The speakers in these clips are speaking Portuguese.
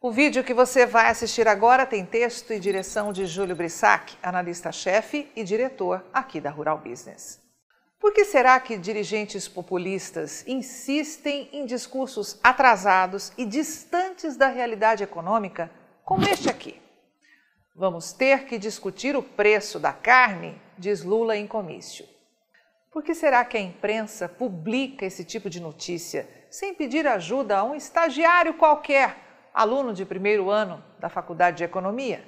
O vídeo que você vai assistir agora tem texto e direção de Júlio Brissac, analista-chefe e diretor aqui da Rural Business. Por que será que dirigentes populistas insistem em discursos atrasados e distantes da realidade econômica, como este aqui? Vamos ter que discutir o preço da carne, diz Lula em comício. Por que será que a imprensa publica esse tipo de notícia sem pedir ajuda a um estagiário qualquer? Aluno de primeiro ano da Faculdade de Economia?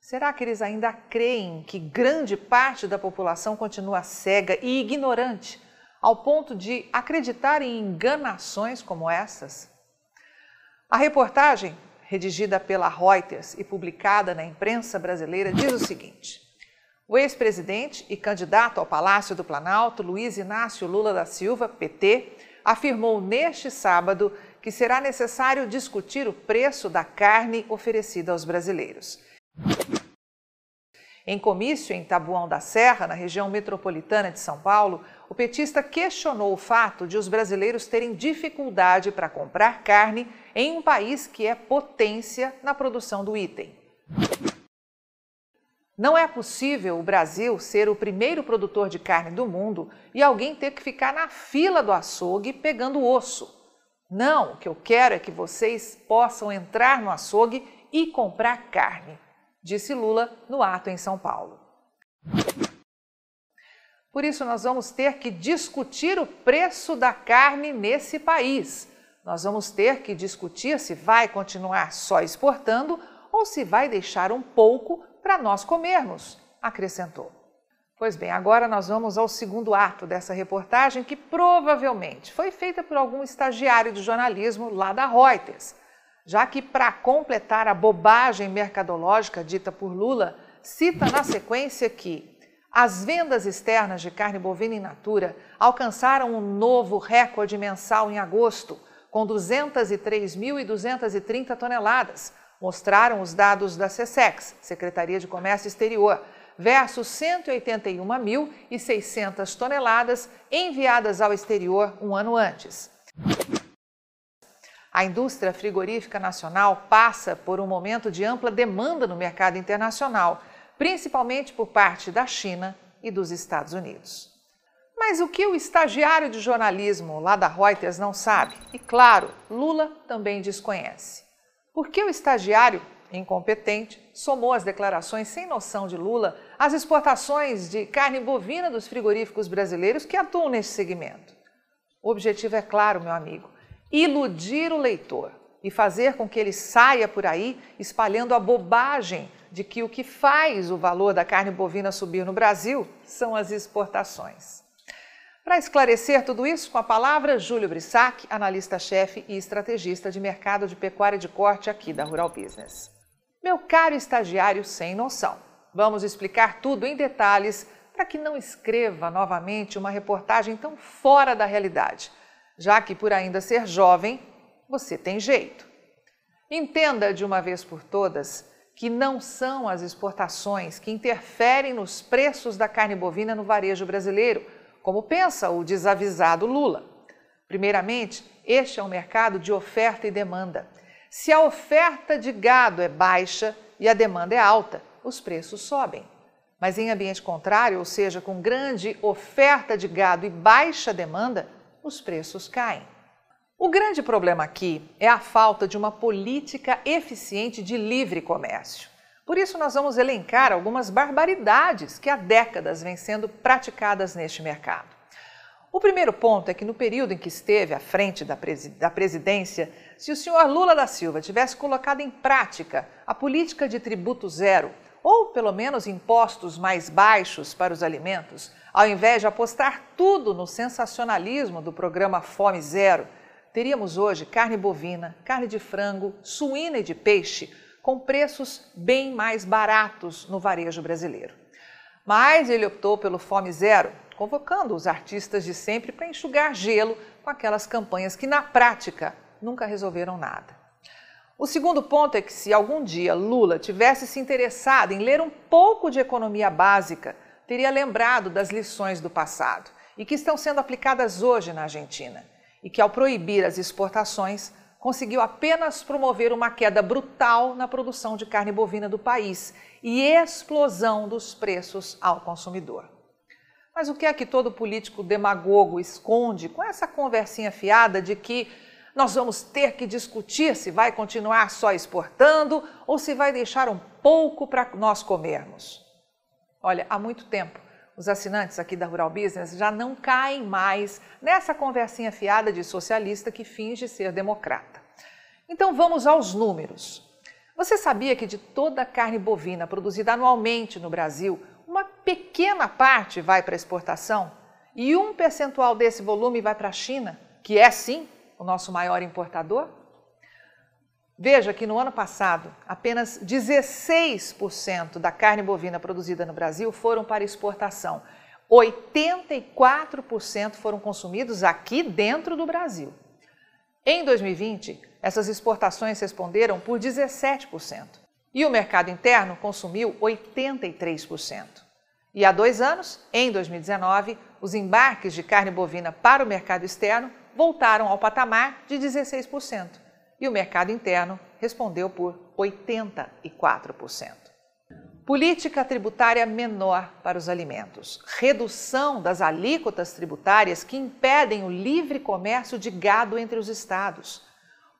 Será que eles ainda creem que grande parte da população continua cega e ignorante ao ponto de acreditar em enganações como essas? A reportagem, redigida pela Reuters e publicada na imprensa brasileira, diz o seguinte: o ex-presidente e candidato ao Palácio do Planalto, Luiz Inácio Lula da Silva, PT, afirmou neste sábado que será necessário discutir o preço da carne oferecida aos brasileiros. Em comício em Tabuão da Serra, na região metropolitana de São Paulo, o petista questionou o fato de os brasileiros terem dificuldade para comprar carne em um país que é potência na produção do item. Não é possível o Brasil ser o primeiro produtor de carne do mundo e alguém ter que ficar na fila do açougue pegando osso. Não, o que eu quero é que vocês possam entrar no açougue e comprar carne, disse Lula no ato em São Paulo. Por isso, nós vamos ter que discutir o preço da carne nesse país. Nós vamos ter que discutir se vai continuar só exportando ou se vai deixar um pouco para nós comermos, acrescentou. Pois bem, agora nós vamos ao segundo ato dessa reportagem, que provavelmente foi feita por algum estagiário de jornalismo lá da Reuters, já que, para completar a bobagem mercadológica dita por Lula, cita na sequência que as vendas externas de carne bovina in natura alcançaram um novo recorde mensal em agosto, com 203.230 toneladas, mostraram os dados da SESEX, Secretaria de Comércio Exterior versus 181.600 toneladas enviadas ao exterior um ano antes. A indústria frigorífica nacional passa por um momento de ampla demanda no mercado internacional, principalmente por parte da China e dos Estados Unidos. Mas o que o estagiário de jornalismo lá da Reuters não sabe, e claro, Lula também desconhece. Por que o estagiário incompetente, somou as declarações sem noção de Lula às exportações de carne bovina dos frigoríficos brasileiros que atuam nesse segmento. O objetivo é claro, meu amigo: iludir o leitor e fazer com que ele saia por aí espalhando a bobagem de que o que faz o valor da carne bovina subir no Brasil são as exportações. Para esclarecer tudo isso, com a palavra, Júlio Brissac, analista-chefe e estrategista de mercado de pecuária de corte aqui da Rural Business. Meu caro estagiário sem noção, vamos explicar tudo em detalhes para que não escreva novamente uma reportagem tão fora da realidade, já que por ainda ser jovem, você tem jeito. Entenda de uma vez por todas que não são as exportações que interferem nos preços da carne bovina no varejo brasileiro, como pensa o desavisado Lula. Primeiramente, este é um mercado de oferta e demanda se a oferta de gado é baixa e a demanda é alta, os preços sobem. Mas em ambiente contrário, ou seja, com grande oferta de gado e baixa demanda, os preços caem. O grande problema aqui é a falta de uma política eficiente de livre comércio. Por isso, nós vamos elencar algumas barbaridades que há décadas vêm sendo praticadas neste mercado. O primeiro ponto é que no período em que esteve à frente da, presidência, se o senhor Lula da Silva tivesse colocado em prática a política de tributo zero, ou pelo menos impostos mais baixos para os alimentos, ao invés de apostar tudo no sensacionalismo do programa Fome Zero, teríamos hoje carne bovina, carne de frango, suína e de peixe com preços bem mais baratos no varejo brasileiro. Mas ele optou pelo Fome Zero, convocando os artistas de sempre para enxugar gelo com aquelas campanhas que, na prática, nunca resolveram nada. O segundo ponto é que, se algum dia Lula tivesse se interessado em ler um pouco de economia básica, teria lembrado das lições do passado e que estão sendo aplicadas hoje na Argentina, e que, ao proibir as exportações, conseguiu apenas promover uma queda brutal na produção de carne bovina do país e explosão dos preços ao consumidor. Mas o que é que todo político demagogo esconde com essa conversinha fiada de que nós vamos ter que discutir se vai continuar só exportando ou se vai deixar um pouco para nós comermos? Olha, há muito tempo os assinantes aqui da Rural Business já não caem mais nessa conversinha fiada de socialista que finge ser democrata. Então vamos aos números. Você sabia que de toda a carne bovina produzida anualmente no Brasil, pequena parte vai para exportação e um percentual desse volume vai para a China, que é sim o nosso maior importador? Veja que no ano passado, apenas 16% da carne bovina produzida no Brasil foram para exportação. 84% foram consumidos aqui dentro do Brasil. Em 2020, essas exportações responderam por 17%. E o mercado interno consumiu 83%. E há dois anos, em 2019, os embarques de carne bovina para o mercado externo voltaram ao patamar de 16% e o mercado interno respondeu por 84%. Política tributária menor para os alimentos. Redução das alíquotas tributárias que impedem o livre comércio de gado entre os estados.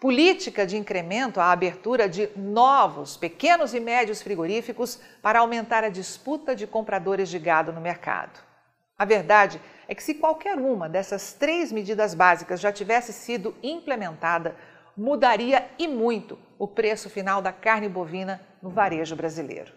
Política de incremento à abertura de novos pequenos e médios frigoríficos para aumentar a disputa de compradores de gado no mercado. A verdade é que, se qualquer uma dessas três medidas básicas já tivesse sido implementada, mudaria e muito o preço final da carne bovina no varejo brasileiro.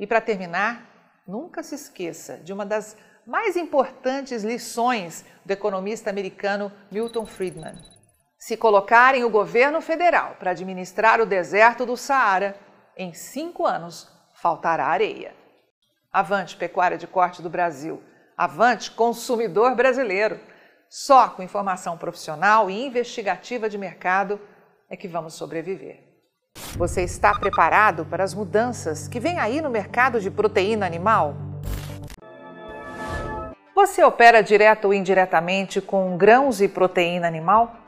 E para terminar, nunca se esqueça de uma das mais importantes lições do economista americano Milton Friedman. Se colocarem o governo federal para administrar o deserto do Saara, em cinco anos faltará areia. Avante, pecuária de corte do Brasil. Avante, consumidor brasileiro. Só com informação profissional e investigativa de mercado é que vamos sobreviver. Você está preparado para as mudanças que vem aí no mercado de proteína animal? Você opera direto ou indiretamente com grãos e proteína animal?